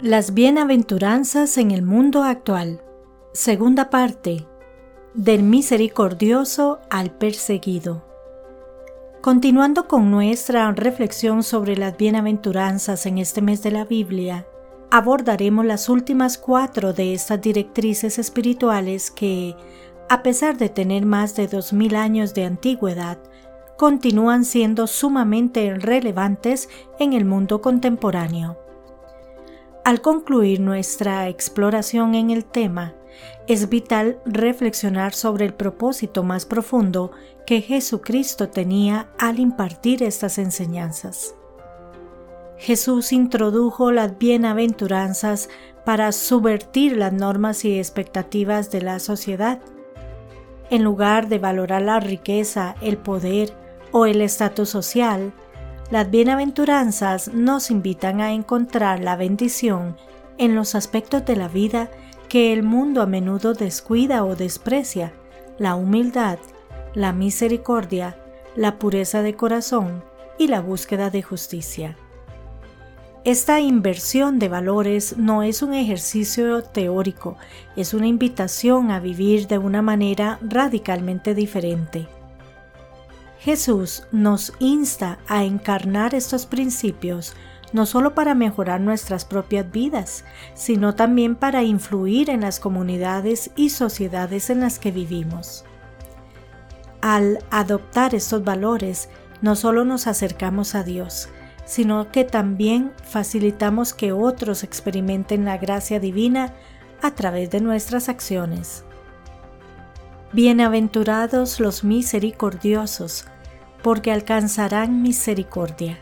Las bienaventuranzas en el mundo actual. Segunda parte. Del misericordioso al perseguido. Continuando con nuestra reflexión sobre las bienaventuranzas en este mes de la Biblia, abordaremos las últimas cuatro de estas directrices espirituales que, a pesar de tener más de dos mil años de antigüedad, continúan siendo sumamente relevantes en el mundo contemporáneo. Al concluir nuestra exploración en el tema, es vital reflexionar sobre el propósito más profundo que Jesucristo tenía al impartir estas enseñanzas. Jesús introdujo las bienaventuranzas para subvertir las normas y expectativas de la sociedad. En lugar de valorar la riqueza, el poder o el estatus social, las bienaventuranzas nos invitan a encontrar la bendición en los aspectos de la vida que el mundo a menudo descuida o desprecia, la humildad, la misericordia, la pureza de corazón y la búsqueda de justicia. Esta inversión de valores no es un ejercicio teórico, es una invitación a vivir de una manera radicalmente diferente. Jesús nos insta a encarnar estos principios no solo para mejorar nuestras propias vidas, sino también para influir en las comunidades y sociedades en las que vivimos. Al adoptar estos valores, no solo nos acercamos a Dios, sino que también facilitamos que otros experimenten la gracia divina a través de nuestras acciones. Bienaventurados los misericordiosos, porque alcanzarán misericordia.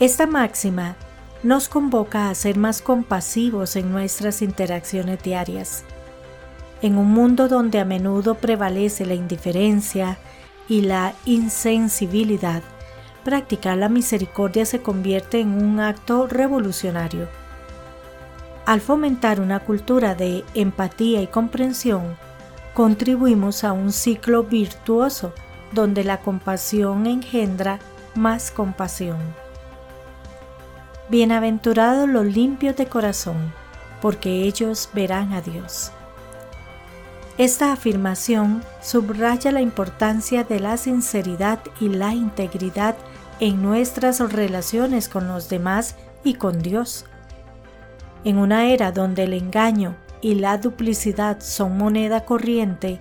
Esta máxima nos convoca a ser más compasivos en nuestras interacciones diarias. En un mundo donde a menudo prevalece la indiferencia y la insensibilidad, practicar la misericordia se convierte en un acto revolucionario. Al fomentar una cultura de empatía y comprensión, contribuimos a un ciclo virtuoso donde la compasión engendra más compasión. Bienaventurados los limpios de corazón, porque ellos verán a Dios. Esta afirmación subraya la importancia de la sinceridad y la integridad en nuestras relaciones con los demás y con Dios. En una era donde el engaño y la duplicidad son moneda corriente,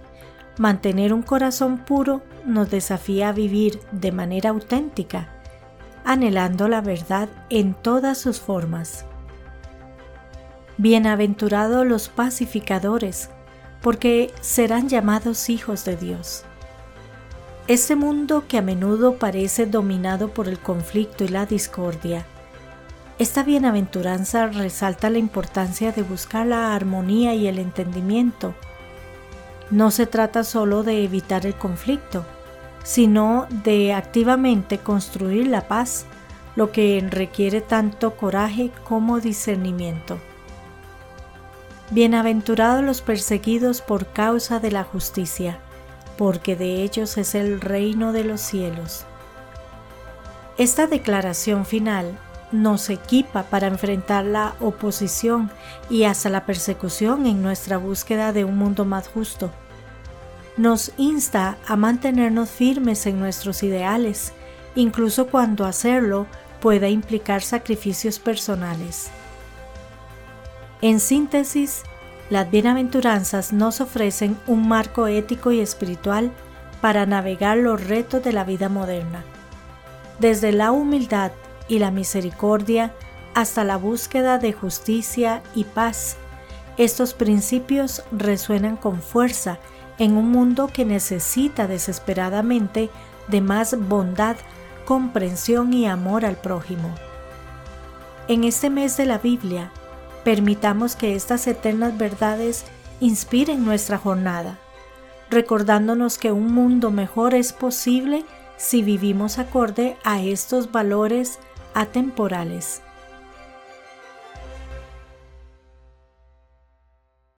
mantener un corazón puro nos desafía a vivir de manera auténtica, anhelando la verdad en todas sus formas. Bienaventurados los pacificadores, porque serán llamados hijos de Dios. Este mundo que a menudo parece dominado por el conflicto y la discordia, esta bienaventuranza resalta la importancia de buscar la armonía y el entendimiento. No se trata solo de evitar el conflicto, sino de activamente construir la paz, lo que requiere tanto coraje como discernimiento. Bienaventurados los perseguidos por causa de la justicia, porque de ellos es el reino de los cielos. Esta declaración final nos equipa para enfrentar la oposición y hasta la persecución en nuestra búsqueda de un mundo más justo nos insta a mantenernos firmes en nuestros ideales, incluso cuando hacerlo pueda implicar sacrificios personales. En síntesis, las bienaventuranzas nos ofrecen un marco ético y espiritual para navegar los retos de la vida moderna. Desde la humildad y la misericordia hasta la búsqueda de justicia y paz, estos principios resuenan con fuerza en un mundo que necesita desesperadamente de más bondad, comprensión y amor al prójimo. En este mes de la Biblia, permitamos que estas eternas verdades inspiren nuestra jornada, recordándonos que un mundo mejor es posible si vivimos acorde a estos valores atemporales.